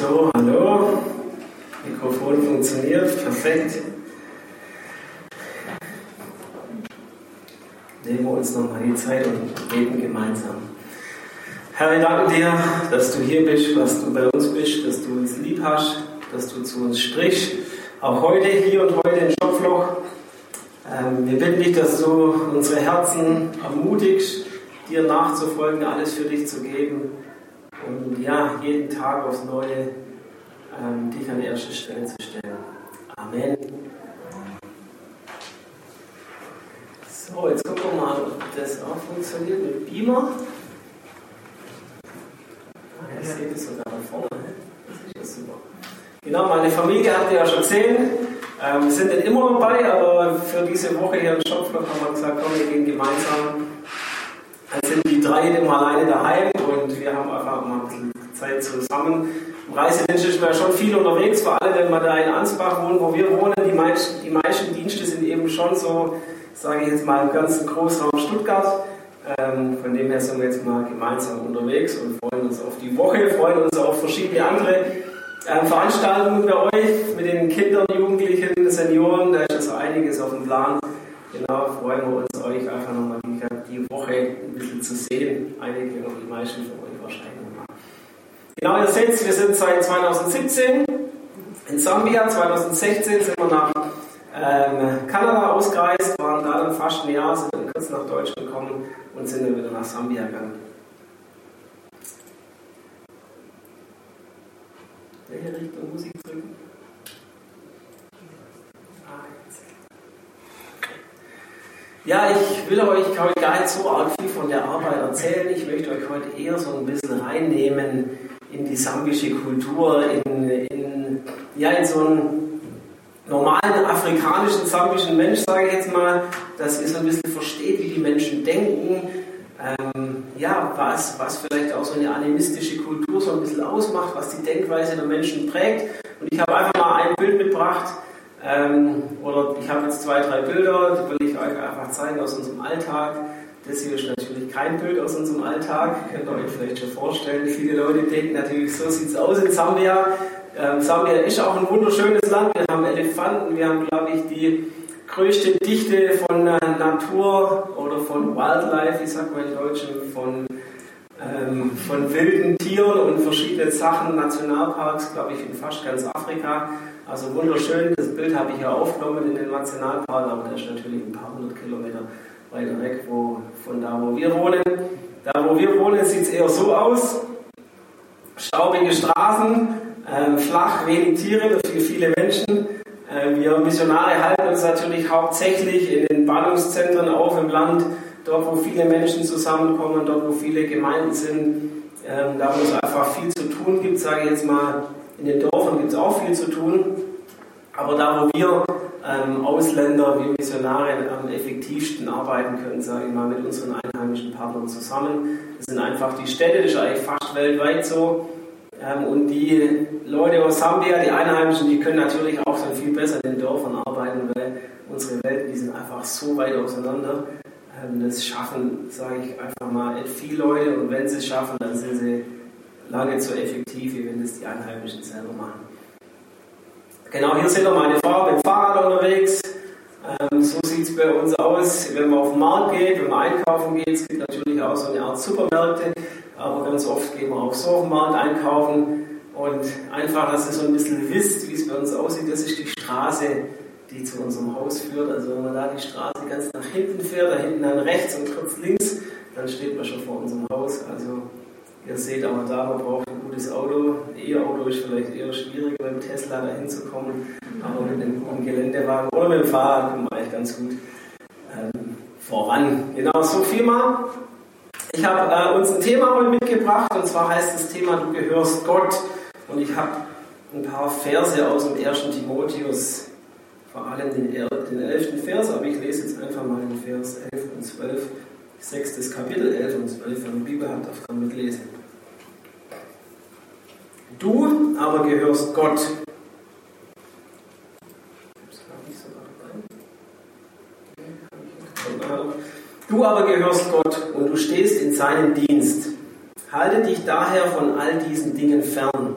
So, hallo. Mikrofon funktioniert, perfekt. Nehmen wir uns nochmal die Zeit und beten gemeinsam. Herr, wir danken dir, dass du hier bist, dass du bei uns bist, dass du uns lieb hast, dass du zu uns sprichst. Auch heute, hier und heute im Schopfloch. Ähm, wir bitten dich, dass du unsere Herzen ermutigst, dir nachzufolgen, alles für dich zu geben und ja, jeden Tag aufs Neue ähm, dich an die erste Stelle zu stellen. Amen. So, jetzt gucken wir mal, ob das auch funktioniert mit Beamer. Ah, ihr seht es sogar da vorne. Ne? Das ist ja super. Genau, meine Familie habt ihr ja schon gesehen. Ähm, wir sind nicht immer dabei, aber für diese Woche hier im Schopfloch haben wir gesagt, komm, wir gehen gemeinsam. Dann sind die drei immer alleine daheim und wir haben einfach mal ein bisschen Zeit zusammen. Im Reisedienst man schon viel unterwegs, vor allem wenn wir da in Ansbach wohnen, wo wir wohnen. Die meisten, die meisten Dienste sind eben schon so, sage ich jetzt mal, im ganzen Großraum Stuttgart. Ähm, von dem her sind wir jetzt mal gemeinsam unterwegs und freuen uns auf die Woche, freuen uns auf verschiedene andere ähm, Veranstaltungen bei euch mit den Kindern, Jugendlichen, Senioren. Da ist also einiges auf dem Plan. Genau, freuen wir uns, euch einfach nochmal die, Woche ein bisschen zu sehen. Einige oder die meisten von euch wahrscheinlich nochmal. Genau, ihr seht, wir sind seit 2017 in Sambia. 2016 sind wir nach ähm, Kanada ausgereist, waren da dann fast ein Jahr, sind dann kurz nach Deutschland gekommen und sind dann wieder nach Sambia gegangen. Welche Richtung muss ich drücken? Ja, ich will euch heute gar nicht so arg viel von der Arbeit erzählen. Ich möchte euch heute eher so ein bisschen reinnehmen in die sambische Kultur, in, in, ja, in so einen normalen afrikanischen sambischen Mensch, sage ich jetzt mal, dass ihr so ein bisschen versteht, wie die Menschen denken, ähm, ja, was, was vielleicht auch so eine animistische Kultur so ein bisschen ausmacht, was die Denkweise der Menschen prägt. Und ich habe einfach mal ein Bild mitgebracht, ähm, oder ich habe jetzt zwei, drei Bilder, die will ich euch einfach zeigen aus unserem Alltag. Das hier ist natürlich kein Bild aus unserem Alltag, könnt ihr euch vielleicht schon vorstellen. Viele Leute denken natürlich, so sieht es aus in Sambia. Ähm, Sambia ist auch ein wunderschönes Land. Wir haben Elefanten, wir haben, glaube ich, die größte Dichte von äh, Natur oder von Wildlife, ich sag mal in Deutsch, von, ähm, von wilden Tieren und verschiedenen Sachen, Nationalparks, glaube ich, in fast ganz Afrika. Also wunderschön, das Bild habe ich ja aufgenommen in den Nationalpark, aber der ist natürlich ein paar hundert Kilometer weiter weg wo, von da, wo wir wohnen. Da, wo wir wohnen, sieht es eher so aus. Staubige Straßen, äh, flach, wenig Tiere, dafür viele Menschen. Äh, wir Missionare halten uns natürlich hauptsächlich in den Ballungszentren auf im Land, dort, wo viele Menschen zusammenkommen, dort, wo viele Gemeinden sind. Ähm, da, wo es einfach viel zu tun gibt, sage ich jetzt mal, in den Dörfern gibt es auch viel zu tun. Aber da, wo wir ähm, Ausländer, wir Missionare am effektivsten arbeiten können, sage ich mal, mit unseren einheimischen Partnern zusammen. Das sind einfach die Städte, das ist eigentlich fast weltweit so. Ähm, und die Leute aus Sambia, die Einheimischen, die können natürlich auch dann viel besser in den Dörfern arbeiten, weil unsere Welten, die sind einfach so weit auseinander. Ähm, das schaffen, sage ich einfach mal, viele Leute und wenn sie es schaffen, dann sind sie lange so effektiv, wie wenn das die Einheimischen selber machen. Genau, hier seht ihr meine Frau mit dem Fahrrad unterwegs. Ähm, so sieht es bei uns aus, wenn man auf den Markt geht, wenn man einkaufen geht. Es gibt natürlich auch so eine Art Supermärkte, aber ganz oft gehen wir auch so auf den Markt einkaufen. Und einfach, dass ihr so ein bisschen wisst, wie es bei uns aussieht, das ist die Straße, die zu unserem Haus führt. Also wenn man da die Straße ganz nach hinten fährt, da hinten dann rechts und kurz links, dann steht man schon vor unserem Haus. Also Ihr seht aber da, man braucht ein gutes Auto. E-Auto ist vielleicht eher schwieriger mit dem Tesla da hinzukommen, aber mit einem guten Geländewagen oder mit dem Fahrrad kommt man eigentlich ganz gut ähm, voran. Genau, so viel mal. Ich habe äh, uns ein Thema heute mitgebracht und zwar heißt das Thema Du gehörst Gott. Und ich habe ein paar Verse aus dem 1. Timotheus, vor allem den, den 11. Vers, aber ich lese jetzt einfach mal den Vers 11 und 12 sechstes Kapitel, 11 und 12, wenn man Bibel hat, darf man mitlesen. Du aber gehörst Gott. Du aber gehörst Gott und du stehst in seinem Dienst. Halte dich daher von all diesen Dingen fern.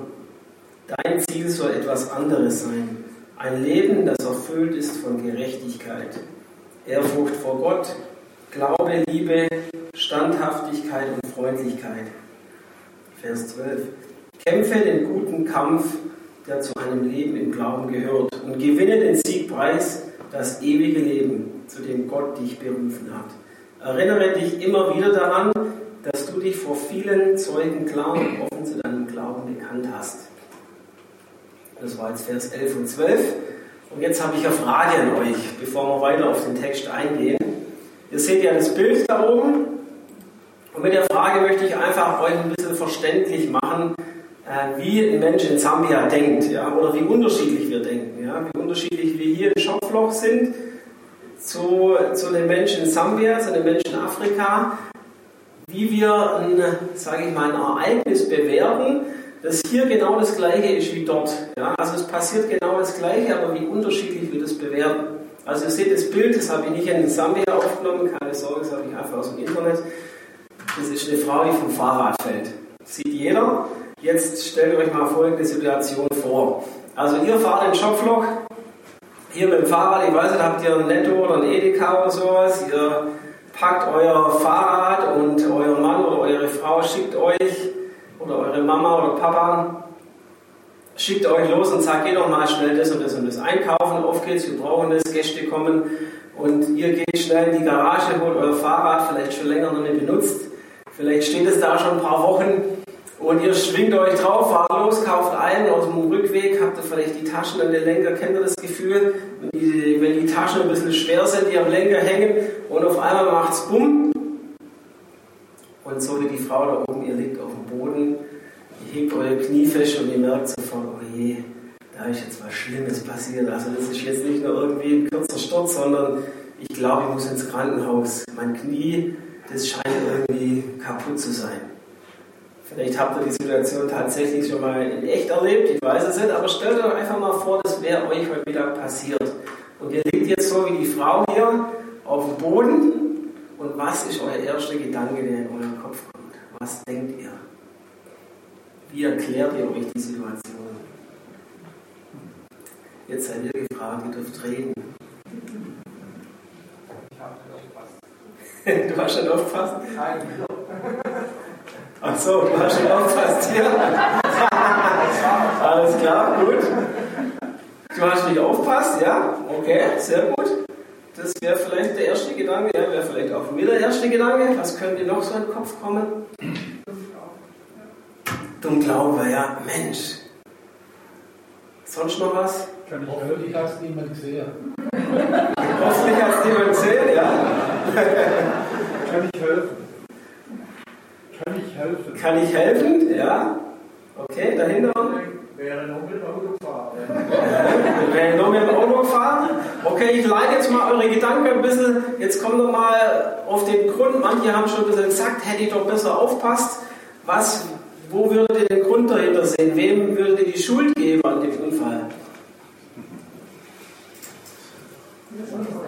Dein Ziel soll etwas anderes sein. Ein Leben, das erfüllt ist von Gerechtigkeit, Ehrfurcht vor Gott, Glaube, Liebe, Standhaftigkeit und Freundlichkeit. Vers 12. Kämpfe den guten Kampf, der zu einem Leben im Glauben gehört, und gewinne den Siegpreis, das ewige Leben, zu dem Gott dich berufen hat. Erinnere dich immer wieder daran, dass du dich vor vielen Zeugen klar und offen zu deinem Glauben bekannt hast. Das war jetzt Vers 11 und 12. Und jetzt habe ich eine Frage an euch, bevor wir weiter auf den Text eingehen. Ihr seht ja das Bild da oben. Und mit der Frage möchte ich einfach euch ein bisschen verständlich machen, wie ein Mensch in Sambia denkt, ja, oder wie unterschiedlich wir denken, ja, wie unterschiedlich wir hier in Schopfloch sind zu, zu den Menschen in Sambia, zu den Menschen in Afrika, wie wir ein, sage ich mal, ein Ereignis bewerten, das hier genau das gleiche ist wie dort. Ja, also es passiert genau das gleiche, aber wie unterschiedlich wir das bewerten. Also ihr seht das Bild, das habe ich nicht in Sambia aufgenommen, keine Sorge, das habe ich einfach aus dem Internet. Das ist eine Frau, die vom Fahrrad fällt. Sieht jeder. Jetzt stellt euch mal folgende Situation vor. Also ihr fahrt in Schopfloch, hier mit dem Fahrrad, ich weiß nicht, habt ihr ein Netto oder ein Edeka oder sowas, ihr packt euer Fahrrad und euer Mann oder eure Frau schickt euch oder eure Mama oder Papa schickt euch los und sagt, geh doch mal schnell das und das und das einkaufen, auf geht's, wir brauchen das, Gäste kommen. Und ihr geht schnell in die Garage, holt euer Fahrrad, vielleicht schon länger noch nicht benutzt, vielleicht steht es da schon ein paar Wochen und ihr schwingt euch drauf, fahrt los, kauft ein, aus dem Rückweg habt ihr vielleicht die Taschen an den Lenker, kennt ihr das Gefühl, wenn die, wenn die Taschen ein bisschen schwer sind, die am Lenker hängen und auf einmal macht's bumm und so wie die Frau da oben, ihr liegt auf dem Boden, ihr hebt euer Knie fest und ihr merkt sofort, oh je, da ist jetzt was Schlimmes passiert. Also das ist jetzt nicht nur irgendwie ein kurzer Sturz, sondern ich glaube, ich muss ins Krankenhaus. Mein Knie, das scheint irgendwie kaputt zu sein. Vielleicht habt ihr die Situation tatsächlich schon mal in echt erlebt, ich weiß es nicht, aber stellt euch einfach mal vor, das wäre euch heute Mittag passiert. Und ihr liegt jetzt so wie die Frau hier auf dem Boden und was ist euer erster Gedanke, der in euren Kopf kommt? Was denkt ihr? Wie erklärt ihr euch die Situation? Jetzt seid ihr gefragt, ihr dürft reden. Ich habe aufgepasst. Du hast schon aufgepasst? Nein. Ach so, du hast schon aufgepasst hier. Alles klar, gut. Du hast nicht aufgepasst, ja? Okay, sehr gut. Das wäre vielleicht der erste Gedanke, ja, wäre vielleicht auch mir der erste Gedanke. Was könnte noch so in den Kopf kommen? Dumm Glaube, ja, Mensch. Sonst noch was? Kann ich Hoffentlich hat es niemand gesehen. Hoffentlich hat es niemand gesehen, ja. Kann ich helfen? Kann ich helfen? Kann ich helfen, ja. Okay, dahinter. Wäre nur mit dem Auto fahren. Wäre nur mit dem Auto fahren. Okay, ich leite jetzt mal eure Gedanken ein bisschen. Jetzt kommt noch mal auf den Grund. Manche haben schon ein bisschen gesagt, hätte ich doch besser aufpasst. Was, wo würdet ihr den Grund dahinter sehen? Wem würdet ihr die Schuld geben an dem Unfall?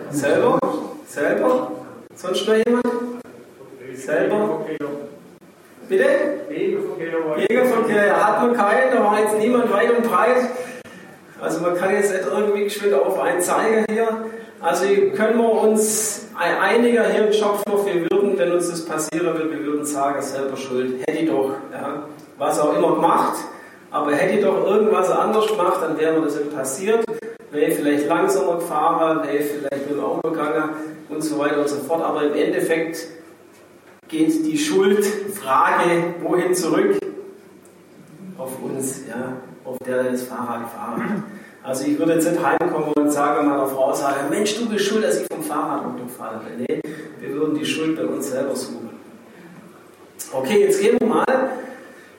Selber? Selber? Sonst noch jemand? Selber? Bitte? Wegeverkehr. Jägerverkehr hat man keinen, da war jetzt niemand weit und breit. Also man kann jetzt nicht irgendwie geschwind auf einen zeigen hier. Also können wir uns einiger hier im Schopfloch, wir würden, wenn uns das passieren würde, wir würden sagen, selber schuld. Hätte ich doch, ja, was auch immer gemacht, aber hätte ich doch irgendwas anders gemacht, dann wäre mir das nicht passiert. Wäre ich vielleicht langsamer gefahren, wäre ich vielleicht mit dem Auto gegangen und so weiter und so fort. Aber im Endeffekt geht die Schuldfrage wohin zurück? Auf uns, ja, auf der das Fahrrad gefahren hat. Also ich würde jetzt nicht heimkommen und sagen meiner Frau, sagen, Mensch, du bist schuld, dass ich vom Fahrrad runterfalle. Nee, wir würden die Schuld bei uns selber suchen. Okay, jetzt gehen wir mal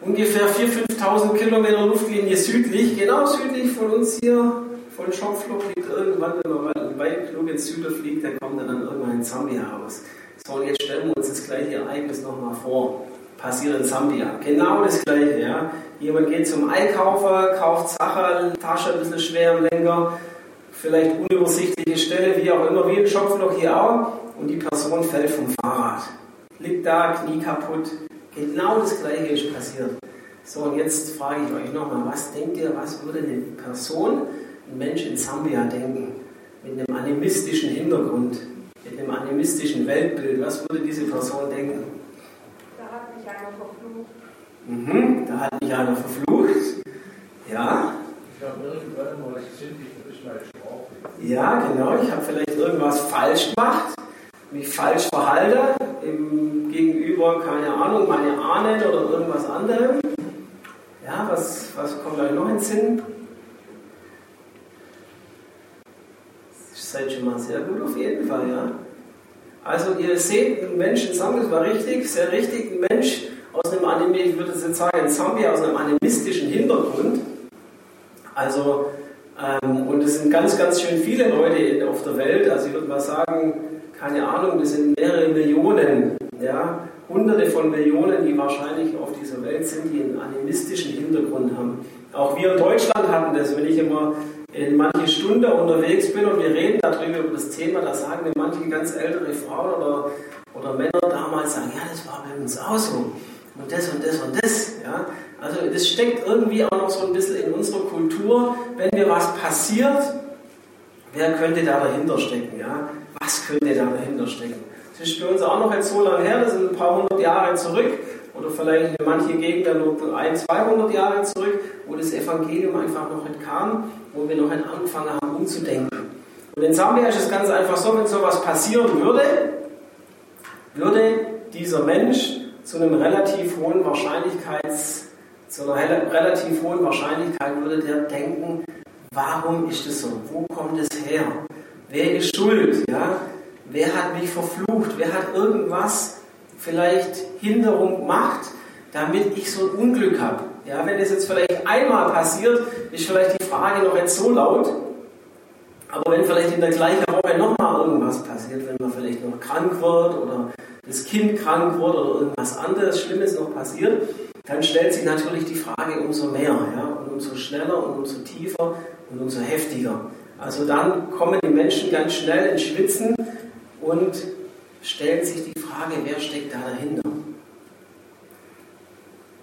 ungefähr 4.000, 5.000 Kilometer Luftlinie südlich, genau südlich von uns hier, von Schopfloch liegt irgendwann, wenn man weit genug ins Süden fliegt, dann kommt dann irgendwann in Zambia raus. So, und jetzt stellen wir uns das gleiche Ereignis nochmal vor. Passiert in Sambia. Genau das gleiche. Ja. Jemand geht zum Einkaufer, kauft Sachen, Tasche ein bisschen schwer im Lenker, vielleicht unübersichtliche Stelle, wie auch immer, wie ein Schopfloch hier auch, und die Person fällt vom Fahrrad. Liegt da, Knie kaputt. Genau das gleiche ist passiert. So, und jetzt frage ich euch nochmal, was denkt ihr, was würde eine Person, ein Mensch in Sambia denken, mit einem animistischen Hintergrund, mit einem animistischen Weltbild, was würde diese Person denken? Da hat mich einer verflucht. Mhm, da hat mich einer verflucht. Ja, Ich habe irgendwann mal ja, genau, ich habe vielleicht irgendwas falsch gemacht, mich falsch verhalte, im Gegenüber, keine Ahnung, meine Ahnen oder irgendwas anderem. Ja, was, was kommt euch noch ins Sinn? Seid schon mal sehr gut auf jeden Fall, ja. Also ihr seht, ein Mensch in Sambia, das war richtig, sehr richtig, ein Mensch aus einem Anime, ich würde jetzt sagen, in Sambia aus einem animistischen Hintergrund. Also, ähm, und es sind ganz, ganz schön viele Leute auf der Welt, also ich würde mal sagen, keine Ahnung, das sind mehrere Millionen, ja, hunderte von Millionen, die wahrscheinlich auf dieser Welt sind, die einen animistischen Hintergrund haben. Auch wir in Deutschland hatten das, wenn ich immer in manche Stunde unterwegs bin und wir reden darüber über das Thema, da sagen mir manche ganz ältere Frauen oder, oder Männer damals, sagen, ja, das war bei uns auch so. Und das und das und das. Ja. Also das steckt irgendwie auch noch so ein bisschen in unserer Kultur, wenn mir was passiert, wer könnte da dahinter stecken? Ja? Was könnte da dahinter stecken? Das ist für uns auch noch jetzt so lange her, das sind ein paar hundert Jahre zurück oder vielleicht in manchen Gegenden nur ein, 200 Jahre zurück, wo das Evangelium einfach noch nicht kam, wo wir noch nicht angefangen haben umzudenken. Und in Sambia ist es ganz einfach so, wenn sowas passieren würde, würde dieser Mensch zu einem relativ hohen Wahrscheinlichkeits, zu einer relativ hohen Wahrscheinlichkeit würde der denken, warum ist es so? Wo kommt es her? Wer ist schuld? Ja? Wer hat mich verflucht? Wer hat irgendwas vielleicht Hinderung gemacht, damit ich so ein Unglück habe? Ja, wenn es jetzt vielleicht einmal passiert, ist vielleicht die Frage noch nicht so laut. Aber wenn vielleicht in der gleichen Woche nochmal irgendwas passiert, wenn man vielleicht noch krank wird oder das Kind krank wird oder irgendwas anderes Schlimmes noch passiert, dann stellt sich natürlich die Frage umso mehr ja? und umso schneller und umso tiefer und umso heftiger. Also dann kommen die Menschen ganz schnell ins Schwitzen und stellen sich die Frage, wer steckt da dahinter?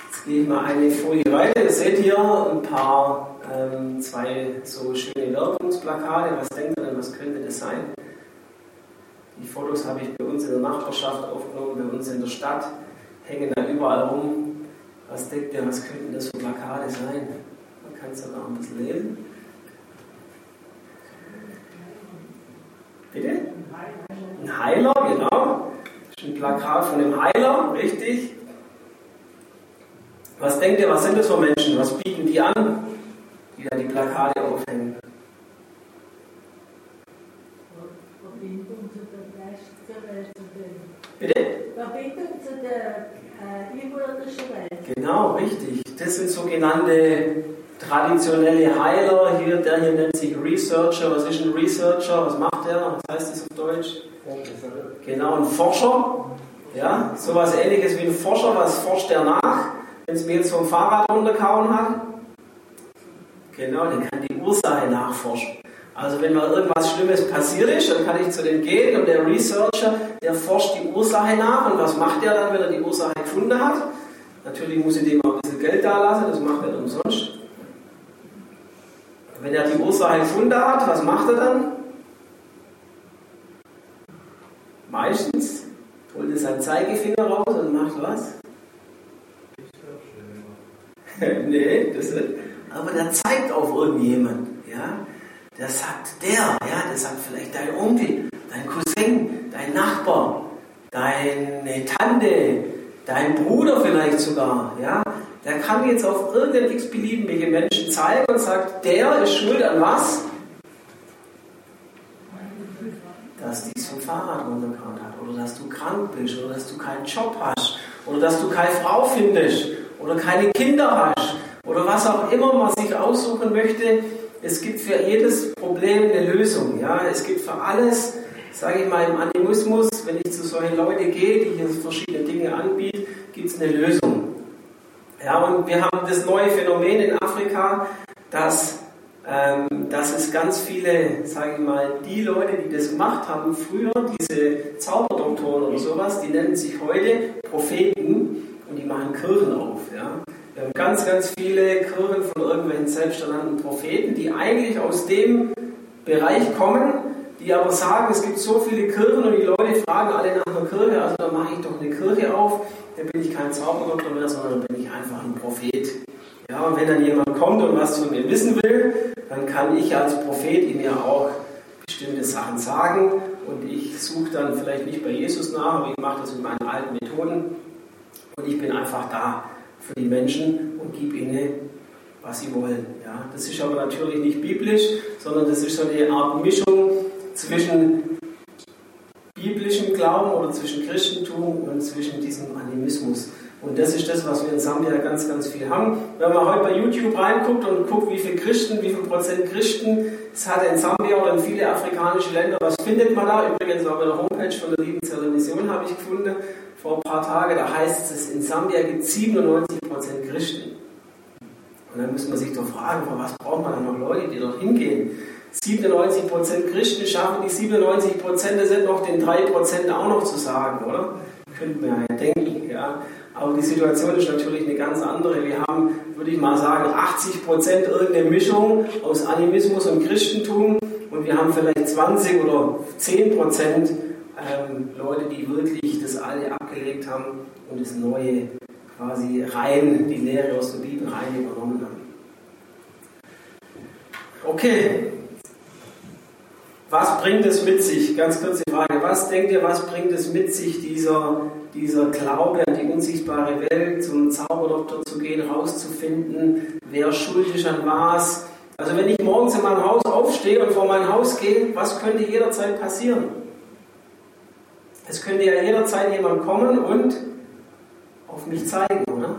Jetzt gehe ich mal eine Folie weiter. Ihr seht hier ein paar, ähm, zwei so schöne Werbungsplakate. Was denkt ihr denn, was könnte das sein? Die Fotos habe ich bei uns in der Nachbarschaft aufgenommen, bei uns in der Stadt, hängen da überall rum. Was denkt ihr, was könnten das für Plakate sein? Man kann es ja noch ein bisschen lesen. Bitte? Ein Heiler, genau. Das ist ein Plakat von einem Heiler, richtig. Was denkt ihr, was sind das für Menschen? Was bieten die an, die da die Plakate aufhängen? Verbindung zu der Rest zur Welt. zu den- Bitte? Verbindung zu der äh, überirdischen Welt. Genau, richtig. Das sind sogenannte traditionelle Heiler. Hier, der hier nennt sich Researcher. Was ist ein Researcher? Was macht er? Was heißt das auf Deutsch? Genau, ein Forscher. Ja, sowas ähnliches wie ein Forscher. Was forscht der nach? Wenn es mir jetzt vom Fahrrad runtergehauen hat? Genau, der kann die Ursache nachforschen. Also wenn mal irgendwas Schlimmes passiert ist, dann kann ich zu dem gehen und der Researcher, der forscht die Ursache nach. Und was macht er dann, wenn er die Ursache gefunden hat? Natürlich muss ich dem auch ein bisschen Geld da lassen, das macht er umsonst. Wenn er die Ursache gefunden hat, was macht er dann? Meistens holt er seinen Zeigefinger raus und macht was? nee, das nicht. Aber der zeigt auf irgendjemand. Ja? Der sagt der, ja, der sagt vielleicht dein Onkel, dein Cousin, dein Nachbar, deine Tante, dein Bruder vielleicht sogar. Ja? Der kann jetzt auf irgendeinen x-beliebigen Menschen zeigen und sagt, der ist schuld an was? Dass dies vom Fahrrad runtergehauen hat oder dass du krank bist oder dass du keinen Job hast oder dass du keine Frau findest oder keine Kinder hast oder was auch immer man sich aussuchen möchte. Es gibt für jedes Problem eine Lösung. Ja? Es gibt für alles, sage ich mal, im Animismus, wenn ich zu solchen Leuten gehe, die hier verschiedene Dinge anbieten, gibt es eine Lösung. Ja, und wir haben das neue Phänomen in Afrika, dass, ähm, dass es ganz viele, sage ich mal, die Leute, die das gemacht haben, früher, diese Zauberdoktoren oder sowas, die nennen sich heute Propheten und die machen Kirchen auf. Ja? Wir haben ganz, ganz viele Kirchen von irgendwelchen selbsternannten Propheten, die eigentlich aus dem Bereich kommen, die aber sagen, es gibt so viele Kirchen und die Leute fragen alle nach einer Kirche, also dann mache ich doch eine Kirche auf, dann bin ich kein Zauberdoktor mehr, sondern dann bin ich einfach ein Prophet. Ja, und wenn dann jemand kommt und was von mir wissen will, dann kann ich als Prophet ihm ja auch bestimmte Sachen sagen und ich suche dann vielleicht nicht bei Jesus nach, aber ich mache das mit meinen alten Methoden und ich bin einfach da für die Menschen und gebe ihnen, was sie wollen. Ja, das ist aber natürlich nicht biblisch, sondern das ist so eine Art Mischung zwischen biblischem Glauben oder zwischen Christentum und zwischen diesem Animismus. Und das ist das, was wir in Sambia ganz, ganz viel haben. Wenn man heute bei YouTube reinguckt und guckt, wie viele Christen, wie viel Prozent Christen es hat in Sambia oder in viele afrikanische Länder, was findet man da? Übrigens auf der Homepage von der Liebenzeller Mission habe ich gefunden, vor ein paar Tagen, da heißt es, in Sambia gibt es 97 Prozent Christen. Und dann muss man sich doch fragen, was braucht man dann noch Leute, die dort hingehen? 97 Prozent Christen schaffen die 97 Prozent, das sind noch den 3 Prozent auch noch zu sagen, oder? Könnten wir ja denken, ja. Aber die Situation ist natürlich eine ganz andere. Wir haben, würde ich mal sagen, 80 Prozent irgendeine Mischung aus Animismus und Christentum und wir haben vielleicht 20 oder 10 Prozent ähm, Leute, die wirklich das Alte abgelegt haben und das Neue quasi rein, die Lehre aus der Bibel rein übernommen haben. Okay, was bringt es mit sich? Ganz kurze Frage. Was denkt ihr, was bringt es mit sich, dieser, dieser Glaube an die unsichtbare Welt, zum Zauberdoktor zu gehen, rauszufinden, wer schuld ist an was? Also wenn ich morgens in meinem Haus aufstehe und vor mein Haus gehe, was könnte jederzeit passieren? Es könnte ja jederzeit jemand kommen und auf mich zeigen, oder?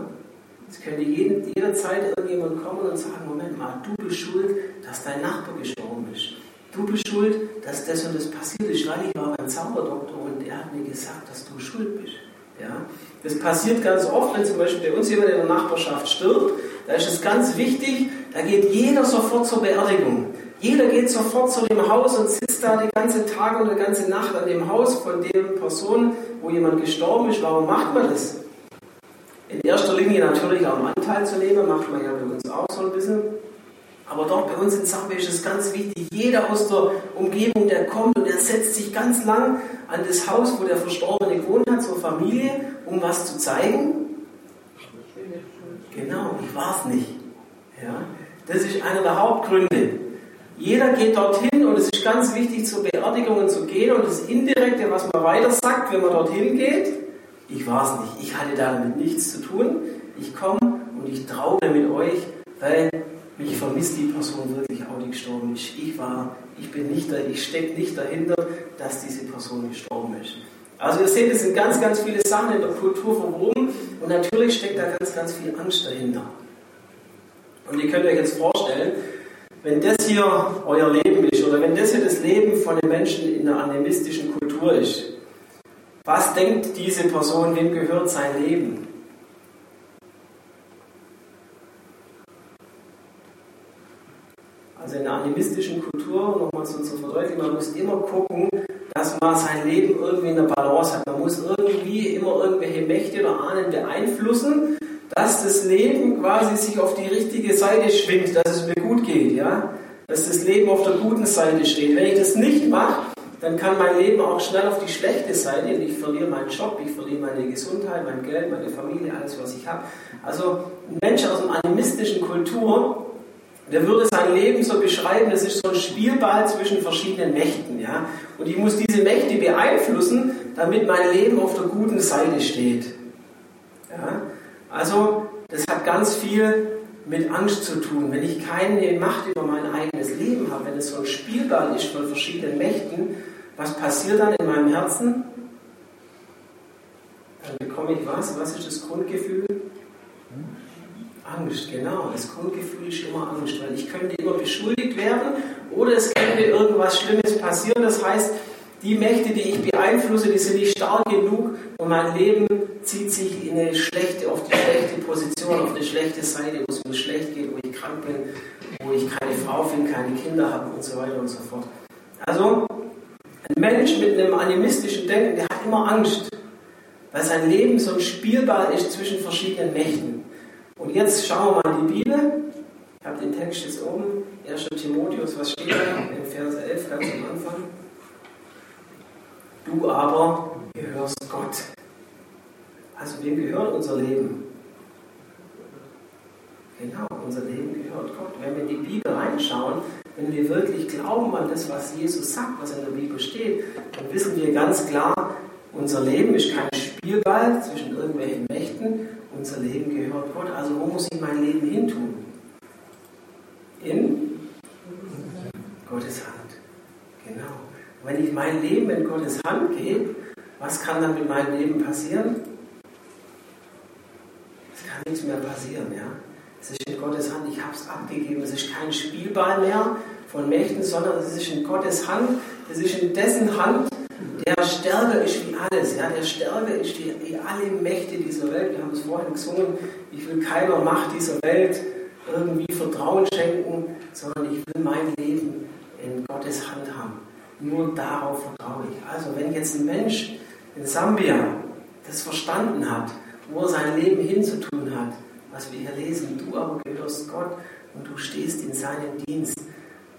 Es könnte jederzeit irgendjemand kommen und sagen, Moment mal, du bist schuld, dass dein Nachbar gestorben ist. Du bist schuld, dass das und das passiert ist, weil ich war beim Zauberdoktor und er hat mir gesagt, dass du schuld bist. Ja? Das passiert ganz oft, wenn zum Beispiel bei uns jemand in der Nachbarschaft stirbt, da ist es ganz wichtig, da geht jeder sofort zur Beerdigung. Jeder geht sofort zu dem Haus und sitzt da den ganzen Tag und die ganze Nacht an dem Haus von der Person, wo jemand gestorben ist. Warum macht man das? In erster Linie natürlich am Anteil zu nehmen, macht man ja bei uns auch so ein bisschen. Aber dort bei uns in Sachbe ist es ganz wichtig, jeder aus der Umgebung, der kommt und der setzt sich ganz lang an das Haus, wo der Verstorbene gewohnt hat, zur Familie, um was zu zeigen. Genau, ich war es nicht. Ja, das ist einer der Hauptgründe. Jeder geht dorthin und es ist ganz wichtig, zur Beerdigung zu gehen und das Indirekte, was man weiter sagt, wenn man dorthin geht, ich war es nicht, ich hatte damit nichts zu tun, ich komme und ich traue mit euch, weil mich vermisst die Person wirklich auch, die gestorben ist. Ich war, ich bin nicht da, ich stecke nicht dahinter, dass diese Person gestorben ist. Also ihr seht, es sind ganz, ganz viele Sachen in der Kultur verwoben und natürlich steckt da ganz, ganz viel Angst dahinter. Und ihr könnt euch jetzt vorstellen, wenn das hier euer Leben ist oder wenn das hier das Leben von den Menschen in der animistischen Kultur ist, was denkt diese Person, wem gehört sein Leben? Also in der animistischen Kultur, nochmal so zur Verdeutlichung, man muss immer gucken, dass man sein Leben irgendwie in der Balance hat. Man muss irgendwie immer irgendwelche Mächte oder Ahnen beeinflussen, dass das Leben quasi sich auf die richtige Seite schwingt, dass es mir gut geht, ja? Dass das Leben auf der guten Seite steht. Wenn ich das nicht mache, dann kann mein Leben auch schnell auf die schlechte Seite ich verliere meinen Job, ich verliere meine Gesundheit, mein Geld, meine Familie, alles, was ich habe. Also ein Mensch aus einer animistischen Kultur, der würde sein Leben so beschreiben, das ist so ein Spielball zwischen verschiedenen Mächten. Ja? Und ich muss diese Mächte beeinflussen, damit mein Leben auf der guten Seite steht. Ja? Also, das hat ganz viel mit Angst zu tun. Wenn ich keine Macht über mein eigenes Leben habe, wenn es so ein Spielball ist von verschiedenen Mächten, was passiert dann in meinem Herzen? Dann bekomme ich was? Was ist das Grundgefühl? Angst, genau. Das Grundgefühl ist immer Angst, weil ich könnte immer beschuldigt werden oder es könnte irgendwas Schlimmes passieren. Das heißt, die Mächte, die ich beeinflusse, die sind nicht stark genug und mein Leben zieht sich in eine schlechte, auf die schlechte Position, auf eine schlechte Seite, wo es mir schlecht geht, wo ich krank bin, wo ich keine Frau finde, keine Kinder habe und so weiter und so fort. Also, ein Mensch mit einem animistischen Denken, der hat immer Angst, weil sein Leben so ein Spielball ist zwischen verschiedenen Mächten. Und jetzt schauen wir mal in die Bibel. Ich habe den Text jetzt oben. 1. Timotheus, was steht da? In Vers 11, ganz am Anfang. Du aber gehörst Gott. Also wem gehört unser Leben? Genau, unser Leben gehört Gott. Wenn wir in die Bibel reinschauen, wenn wir wirklich glauben an das, was Jesus sagt, was in der Bibel steht, dann wissen wir ganz klar, unser Leben ist kein Spielball zwischen irgendwelchen Mächten. Unser Leben gehört Gott. Also wo muss ich mein Leben hintun? In Gottes Hand. Genau. wenn ich mein Leben in Gottes Hand gebe, was kann dann mit meinem Leben passieren? Es kann nichts mehr passieren, ja. Es ist in Gottes Hand, ich habe es abgegeben. Es ist kein Spielball mehr von Mächten, sondern es ist in Gottes Hand. Es ist in dessen Hand, der stärker ist wie alles. Ja? Der stärker ist wie, wie alle Mächte dieser Welt. Wir haben es vorhin gesungen. Ich will keiner Macht dieser Welt irgendwie Vertrauen schenken, sondern ich will mein Leben in Gottes Hand haben. Nur darauf vertraue ich. Also wenn jetzt ein Mensch in Sambia das verstanden hat, wo er sein Leben hinzutun hat, was wir hier lesen, du aber gehörst Gott und du stehst in seinem Dienst,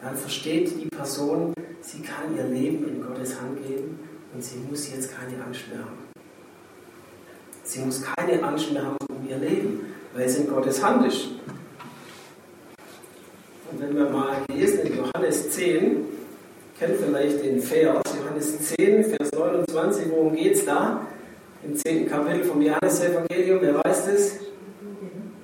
dann versteht die Person, sie kann ihr Leben in Gottes Hand geben und sie muss jetzt keine Angst mehr haben. Sie muss keine Angst mehr haben um ihr Leben, weil es in Gottes Hand ist. Und wenn wir mal lesen in Johannes 10, kennt vielleicht den Vers, Johannes 10, Vers 29, worum geht es da? Im 10. Kapitel vom Johannes-Evangelium, wer weiß das?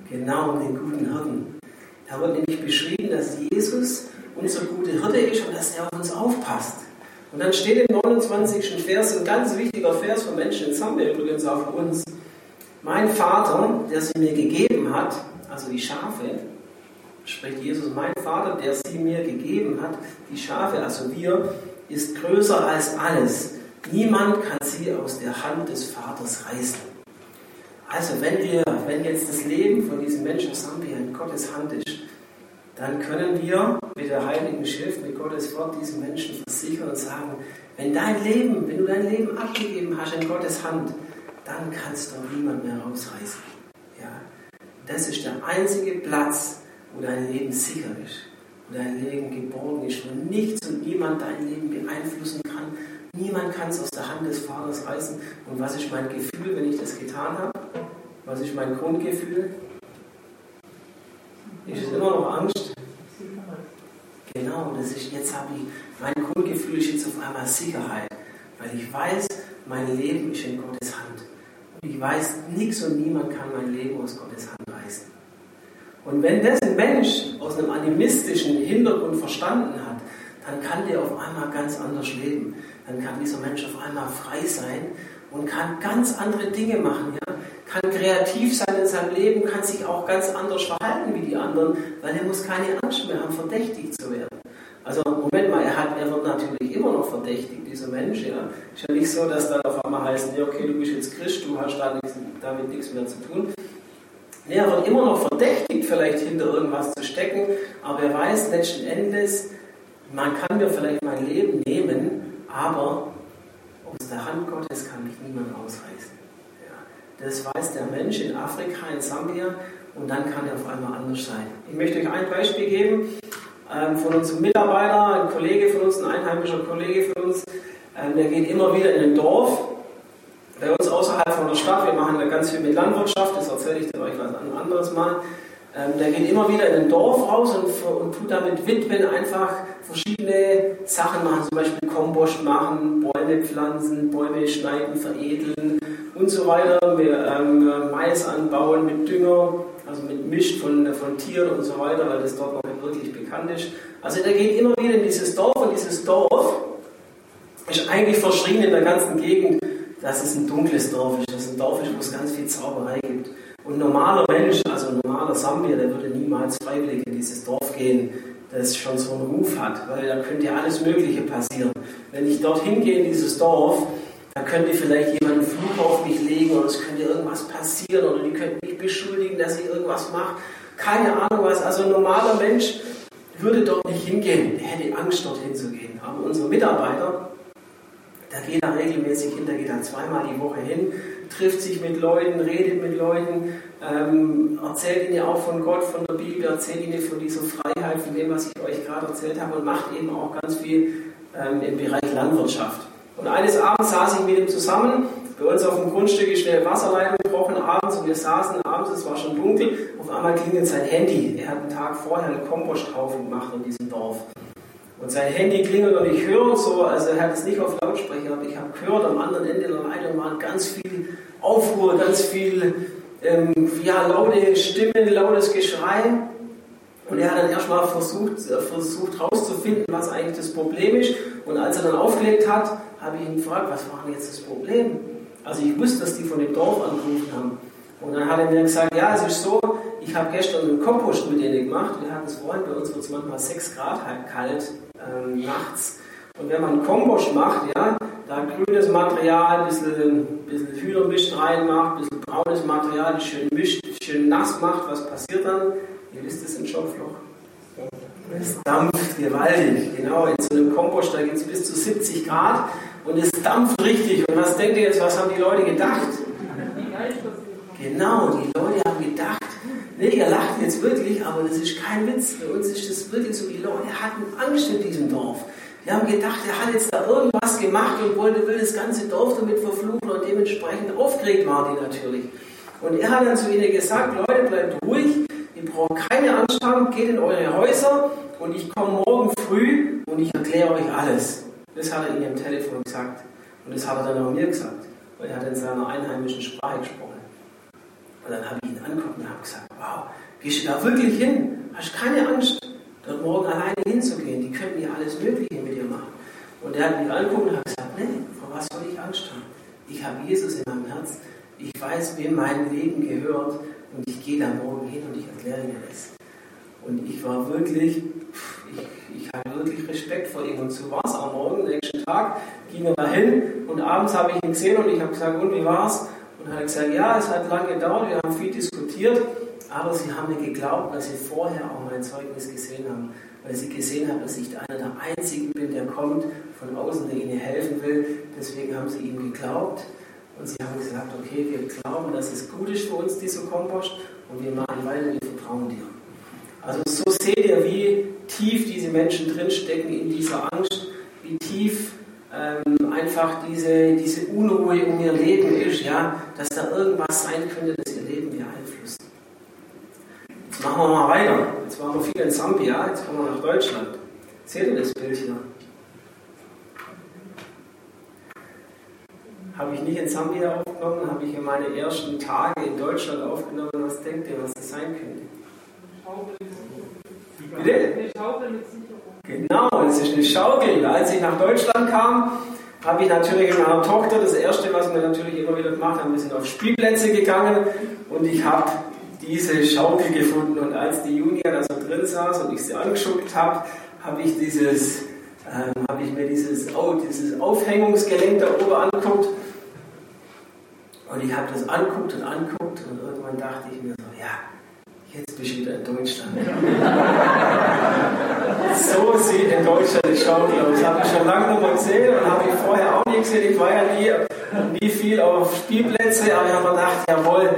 Genau, um den guten Hirten. Da wird nämlich beschrieben, dass Jesus unser guter Hirte ist und dass er auf uns aufpasst. Und dann steht im 29. Vers, ein ganz wichtiger Vers für Menschen in Zambia, übrigens auch für uns. Mein Vater, der sie mir gegeben hat, also die Schafe, spricht Jesus, mein Vater, der sie mir gegeben hat, die Schafe, also wir, ist größer als alles. Niemand kann sie aus der Hand des Vaters reißen. Also wenn wir, wenn jetzt das Leben von diesem Menschen Sambia in Gottes Hand ist, dann können wir mit der Heiligen Schrift, mit Gottes Wort diesen Menschen versichern und sagen, wenn dein Leben, wenn du dein Leben abgegeben hast in Gottes Hand, dann kannst du niemand mehr rausreißen. Ja? Das ist der einzige Platz, wo dein Leben sicher ist, wo dein Leben geborgen ist, wo nichts und niemand dein Leben beeinflussen kann. Niemand kann es aus der Hand des Vaters reißen. Und was ist mein Gefühl, wenn ich das getan habe? Was ist mein Grundgefühl? Ist es immer noch Angst? Genau, das ist, jetzt habe ich, mein Grundgefühl ist jetzt auf einmal Sicherheit, weil ich weiß, mein Leben ist in Gottes Hand. Und ich weiß, nichts und niemand kann mein Leben aus Gottes Hand reißen. Und wenn das ein Mensch aus einem animistischen Hintergrund verstanden hat, dann kann der auf einmal ganz anders leben. Dann kann dieser Mensch auf einmal frei sein und kann ganz andere Dinge machen. Ja? Kann kreativ sein in seinem Leben, kann sich auch ganz anders verhalten wie die anderen, weil er muss keine Angst mehr haben, verdächtigt zu werden. Also Moment mal, er, hat, er wird natürlich immer noch verdächtigt, dieser Mensch. Ja. Ist ja nicht so, dass dann auf einmal heißt, nee, okay, du bist jetzt Christ, du hast damit nichts mehr zu tun. Nee, er wird immer noch verdächtigt, vielleicht hinter irgendwas zu stecken, aber er weiß letzten Endes, man kann mir vielleicht mein Leben nehmen, aber aus der Hand Gottes kann mich niemand ausreißen. Ja, das weiß der Mensch in Afrika, in Sambia, und dann kann er auf einmal anders sein. Ich möchte euch ein Beispiel geben ähm, von unserem Mitarbeiter, ein Kollege von uns, ein einheimischer Kollege von uns, ähm, der geht immer wieder in ein Dorf bei uns außerhalb von der Stadt. Wir machen da ganz viel mit Landwirtschaft, das erzähle ich dir euch was anderes mal. Ähm, der geht immer wieder in ein Dorf raus und, und tut damit Witwen einfach verschiedene Sachen machen, zum Beispiel Kompost machen, Bäume pflanzen, Bäume schneiden, veredeln und so weiter, wir, ähm, Mais anbauen mit Dünger, also mit Misch von, von Tieren und so weiter, weil das dort noch nicht wirklich bekannt ist. Also der geht immer wieder in dieses Dorf und dieses Dorf ist eigentlich verschrien in der ganzen Gegend, dass es ein dunkles Dorf ist, dass es ein Dorf ist, wo es ganz viel Zauberei gibt. Und ein normaler Mensch, also ein normaler Sambier, der würde niemals freiwillig in dieses Dorf gehen, das schon so einen Ruf hat, weil da könnte ja alles Mögliche passieren. Wenn ich dorthin gehe in dieses Dorf, da könnte vielleicht jemand einen Fluch auf mich legen oder es könnte irgendwas passieren oder die könnten mich beschuldigen, dass ich irgendwas mache. Keine Ahnung was. Also ein normaler Mensch würde dort nicht hingehen, der hätte Angst, dorthin zu gehen. Aber unser Mitarbeiter, Der geht da regelmäßig hin, der geht da zweimal die Woche hin, trifft sich mit Leuten, redet mit Leuten, ähm, erzählt ihnen auch von Gott, von der Bibel, erzählt ihnen von dieser Freiheit, von dem, was ich euch gerade erzählt habe und macht eben auch ganz viel ähm, im Bereich Landwirtschaft. Und eines Abends saß ich mit ihm zusammen. Bei uns auf dem Grundstück ist schnell Wasserleitung gebrochen abends und wir saßen abends, es war schon dunkel. Auf einmal klingelt sein Handy. Er hat einen Tag vorher einen Komposthaufen gemacht in diesem Dorf. Und sein Handy klingelt und ich höre so, also er hat es nicht auf Lautsprecher, aber ich habe gehört, am anderen Ende der Leitung waren ganz viel Aufruhr, ganz viel ähm, ja, laute Stimmen, lautes Geschrei. Und er hat dann erstmal versucht, äh, versucht herauszufinden, was eigentlich das Problem ist. Und als er dann aufgelegt hat, habe ich ihn gefragt, was war denn jetzt das Problem? Also ich wusste, dass die von dem Dorf angerufen haben. Und dann hat er mir gesagt, ja, es ist so, ich habe gestern einen Kompost mit denen gemacht. Wir hatten es vorhin, bei uns wird es manchmal 6 Grad halt kalt ähm, nachts. Und wenn man Kompost macht, ja, da grünes Material, ein bisschen, bisschen Hühnermist reinmacht, ein bisschen braunes Material, schön mischt, schön nass macht, was passiert dann? Ihr wisst es im Schopfloch. Es dampft gewaltig. Genau, in so einem Kompost, da geht es bis zu 70 Grad und es dampft richtig. Und was denkt ihr jetzt, was haben die Leute gedacht? Genau, die Leute haben gedacht, nee, ihr lacht jetzt wirklich, aber das ist kein Witz. Bei uns ist das wirklich so, die Leute hatten Angst in diesem Dorf. Die haben gedacht, er hat jetzt da irgendwas gemacht und wollte, will das ganze Dorf damit verfluchen und dementsprechend aufgeregt war die natürlich. Und er hat dann zu ihnen gesagt, Leute, bleibt ruhig, ihr braucht keine Angst haben, geht in eure Häuser und ich komme morgen früh und ich erkläre euch alles. Das hat er ihnen am Telefon gesagt. Und das hat er dann auch mir gesagt. Weil er hat in seiner einheimischen Sprache gesprochen. Und dann habe ich ihn angeguckt und habe gesagt, wow, gehst du da wirklich hin? Hast keine Angst, dort morgen alleine hinzugehen. Die könnten ja alles Mögliche mit dir machen. Und er hat mich angeguckt und hat gesagt, nee, vor was soll ich Angst haben? Ich habe Jesus in meinem Herzen. Ich weiß, wem mein Leben gehört. Und ich gehe da morgen hin und ich erkläre mir das. Und ich war wirklich, ich, ich hatte wirklich Respekt vor ihm. Und so war es am Morgen, nächsten Tag, ging er dahin und abends habe ich ihn gesehen und ich habe gesagt, und wie war's? Und er hat gesagt, ja, es hat lange gedauert, wir haben viel diskutiert, aber sie haben mir geglaubt, weil sie vorher auch mein Zeugnis gesehen haben. Weil sie gesehen haben, dass ich einer der Einzigen bin, der kommt von außen, der ihnen helfen will. Deswegen haben sie ihm geglaubt. Und sie haben gesagt, okay, wir glauben, dass es gut ist für uns, dieser Kompost, und wir machen weiter, wir vertrauen dir. Also so seht ihr, wie tief diese Menschen drinstecken in dieser Angst, wie tief ähm, einfach diese, diese Unruhe um ihr Leben ist, ja, dass da irgendwas sein könnte, das ihr Leben beeinflusst. Jetzt machen wir mal weiter. Jetzt waren wir viel in Sambia, jetzt kommen wir nach Deutschland. Seht ihr das Bild hier? Habe ich nicht in Sambia aufgenommen, habe ich in meine ersten Tage in Deutschland aufgenommen. Was denkt ihr, was das sein könnte? Bitte? Eine Schaukel mit Sicherung. Genau, es ist eine Schaukel. Als ich nach Deutschland kam, habe ich natürlich mit meiner Tochter das erste, was wir natürlich immer wieder gemacht haben, wir sind auf Spielplätze gegangen und ich habe diese Schaukel gefunden. Und als die Junia da so drin saß und ich sie angeschuckt habe, habe ich dieses, ähm, habe ich mir dieses, oh, dieses Aufhängungsgelenk da oben angeguckt. Und ich habe das anguckt und anguckt und irgendwann dachte ich mir so, ja, jetzt bist du wieder in Deutschland. so sieht in Deutschland die Schaukel aus. Das habe ich schon lange noch mal gesehen und habe ich vorher auch nie gesehen. Ich war ja nie, nie viel auf Spielplätze, aber ich habe mir gedacht, jawohl,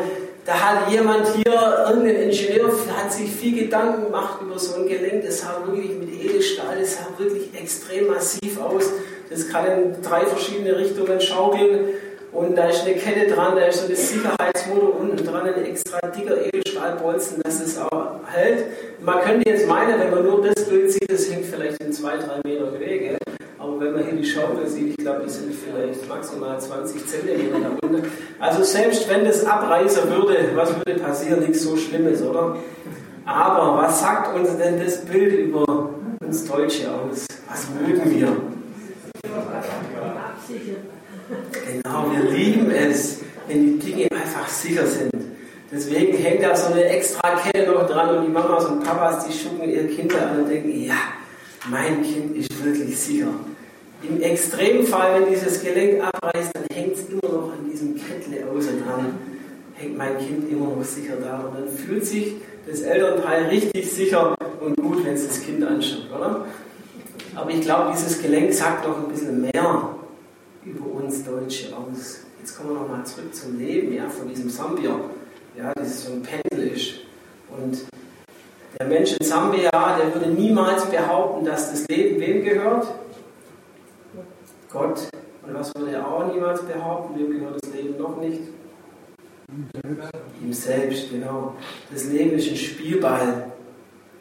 da hat jemand hier, irgendein Ingenieur, hat sich viel Gedanken gemacht über so ein Gelenk. Das sah wirklich mit Edelstahl, das sah wirklich extrem massiv aus. Das kann in drei verschiedene Richtungen schaukeln. Und da ist eine Kette dran, da ist so das Sicherheitsmotor unten dran, ein extra dicker Edelstahlbolzen, dass es auch hält. Man könnte jetzt meinen, wenn man nur das Bild sieht, das hängt vielleicht in zwei, drei Meter Wege. Wenn man hier die Schaukel sieht, ich glaube, die sind vielleicht maximal 20 Zentimeter da unten. Also selbst wenn das abreißen würde, was würde passieren? Nichts so Schlimmes, oder? Aber was sagt uns denn das Bild über uns Deutsche aus? Was mögen wir? Genau, wir lieben es, wenn die Dinge einfach sicher sind. Deswegen hängt da so eine extra Kette noch dran und die Mamas und Papas, die schucken ihre Kinder an und denken, ja, mein Kind ist wirklich sicher. Im Extremfall, wenn dieses Gelenk abreißt, dann hängt es immer noch an diesem Kettle außen dran. Hängt mein Kind immer noch sicher da. Und dann fühlt sich das Elternteil richtig sicher und gut, wenn es das Kind anschaut, oder? Aber ich glaube, dieses Gelenk sagt noch ein bisschen mehr über uns Deutsche aus. Jetzt kommen wir nochmal zurück zum Leben, ja, von diesem Sambier, ja, das so ein Pendel ist. Und der Mensch in Sambia, der würde niemals behaupten, dass das Leben wem gehört? Gott. Und was würde er auch niemals behaupten? Wem gehört das Leben noch nicht? Ihm selbst, genau. Das Leben ist ein Spielball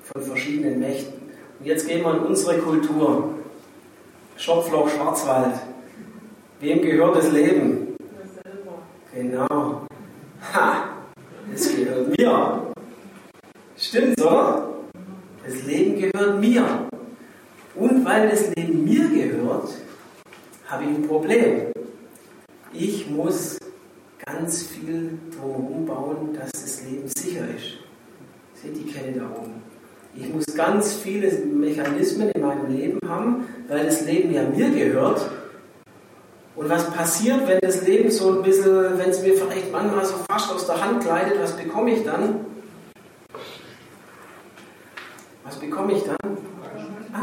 von verschiedenen Mächten. Und jetzt gehen wir in unsere Kultur. Schopfloch, Schwarzwald. Wem gehört das Leben? Genau. Ha! Es gehört mir. Stimmt's, oder? Das Leben gehört mir. Und weil das Leben mir gehört, habe ich ein Problem. Ich muss ganz viel drumherum bauen, dass das Leben sicher ist. Seht die Kette da oben. Ich muss ganz viele Mechanismen in meinem Leben haben, weil das Leben ja mir gehört. Und was passiert, wenn das Leben so ein bisschen, wenn es mir vielleicht manchmal so fast aus der Hand gleitet, was bekomme ich dann? Was bekomme ich dann?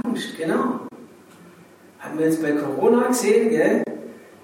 Angst, genau. Haben wir jetzt bei Corona gesehen, gell?